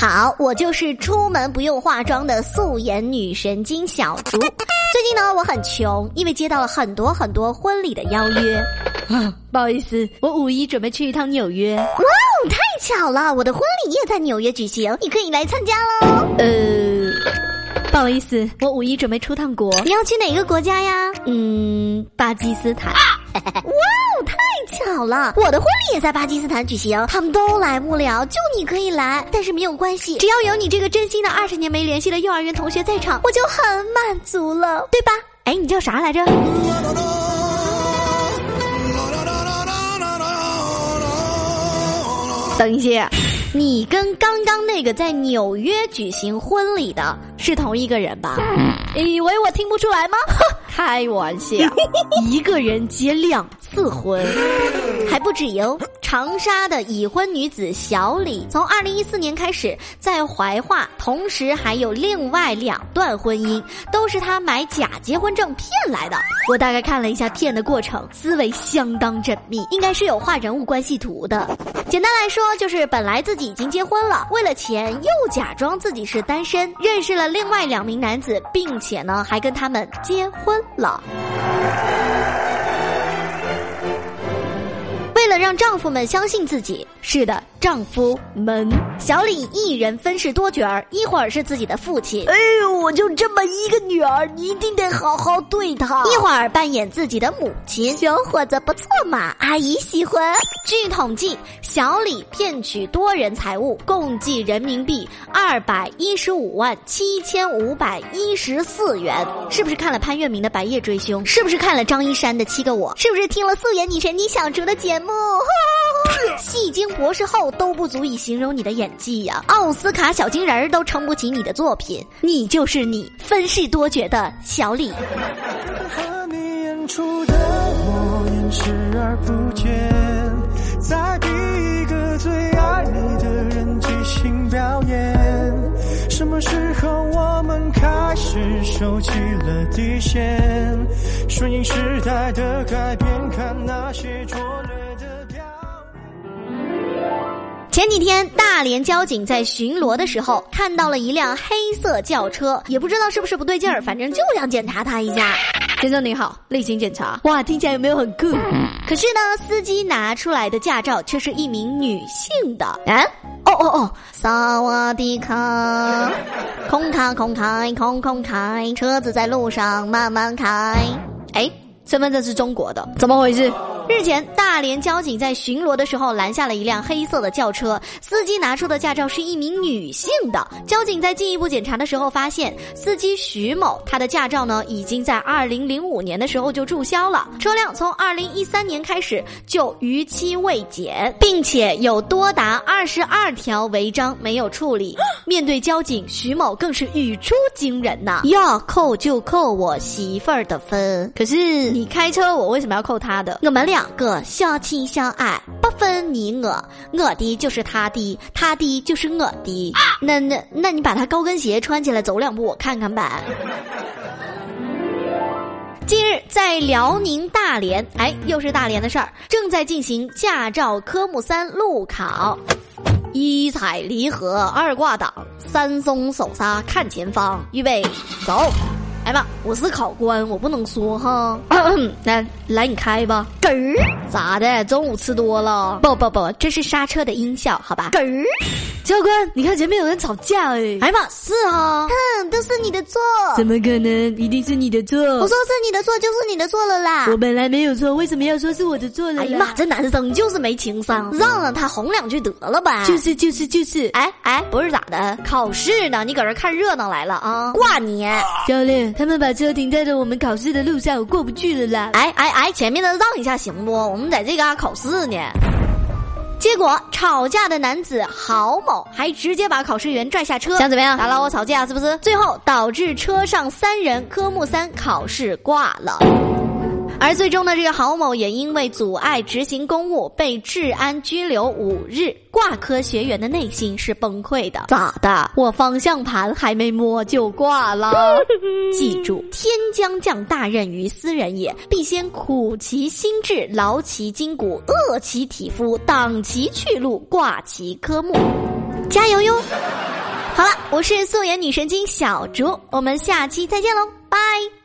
好，我就是出门不用化妆的素颜女神经小竹。最近呢，我很穷，因为接到了很多很多婚礼的邀约。啊，不好意思，我五一准备去一趟纽约。哇哦，太巧了，我的婚礼也在纽约举行，你可以来参加喽。呃，不好意思，我五一准备出趟国。你要去哪个国家呀？嗯，巴基斯坦。哇 哇哦，太巧了，我的婚礼也在巴基斯坦举行，他们都来不了，就你可以来。但是没有关系，只要有你这个真心的二十年没联系的幼儿园同学在场，我就很满足了，对吧？哎，你叫啥来着？等一下，你跟刚刚那个在纽约举行婚礼的是同一个人吧？以为我听不出来吗？开玩笑，一个人结两次婚，还不止哟。长沙的已婚女子小李，从二零一四年开始在怀化，同时还有另外两段婚姻，都是她买假结婚证骗来的。我大概看了一下骗的过程，思维相当缜密，应该是有画人物关系图的。简单来说，就是本来自己已经结婚了，为了钱又假装自己是单身，认识了另外两名男子，并且呢还跟他们结婚了。为了让丈夫们相信自己，是的。丈夫们，小李一人分饰多角儿，一会儿是自己的父亲，哎呦，我就这么一个女儿，你一定得好好对她；一会儿扮演自己的母亲，小伙子不错嘛，阿姨喜欢。据统计，小李骗取多人财物，共计人民币二百一十五万七千五百一十四元。是不是看了潘粤明的《白夜追凶》？是不是看了张一山的《七个我》？是不是听了素颜女神你小竹的节目？戏精博士后。都不足以形容你的演技呀！奥斯卡小金人儿都撑不起你的作品，你就是你，分饰多角的小李。和你演出的我演视而不见，在逼一个最爱你的人即兴表演。什么时候我们开始收起了底线？顺应时代的改变，看那些拙劣。前几天，大连交警在巡逻的时候看到了一辆黑色轿车，也不知道是不是不对劲儿，反正就想检查他一下。先生您好，例行检查。哇，听起来有没有很酷？可是呢，司机拿出来的驾照却是一名女性的。啊？哦哦哦！萨瓦迪卡，空卡空开空空开，车子在路上慢慢开。哎，身份证是中国的，怎么回事？日前，大连交警在巡逻的时候拦下了一辆黑色的轿车，司机拿出的驾照是一名女性的。交警在进一步检查的时候发现，司机徐某他的驾照呢已经在二零零五年的时候就注销了，车辆从二零一三年开始就逾期未检，并且有多达二十二条违章没有处理。面对交警，徐某更是语出惊人呐：“要扣就扣我媳妇儿的分，可是你开车，我为什么要扣他的？我们俩。”两个相亲相爱，不分你我，我的就是他的，他的就是我的。那那那你把他高跟鞋穿起来走两步，我看看呗。近日在辽宁大连，哎，又是大连的事儿，正在进行驾照科目三路考。一踩离合，二挂档，三松手刹看前方，预备走。来吧，我是考官，我不能说哈。来，来你开吧。嗝儿，咋的？中午吃多了？不不不，这是刹车的音效，好吧？嗝儿，教官，你看前面有人吵架哎。哎妈，是哈，哼，都是你的错。怎么可能？一定是你的错。我说是你的错，就是你的错了啦。我本来没有错，为什么要说是我的错了？哎呀妈，这男生就是没情商，让让他哄两句得了吧。就是就是就是。哎哎，不是咋的？考试呢，你搁这看热闹来了啊？挂你，教练。他们把车停在了我们考试的路上，我过不去了啦！哎哎哎，前面的让一下行不？我们在这嘎考试呢。结果吵架的男子郝某还直接把考试员拽下车，想怎么样？打扰我吵架是不是？最后导致车上三人科目三考试挂了。而最终呢，这个郝某也因为阻碍执行公务被治安拘留五日。挂科学员的内心是崩溃的。咋的？我方向盘还没摸就挂了？记住，天将降大任于斯人也，必先苦其心志，劳其筋骨，饿其体肤，挡其去路，挂其科目。加油哟！好了，我是素颜女神经小竹，我们下期再见喽，拜。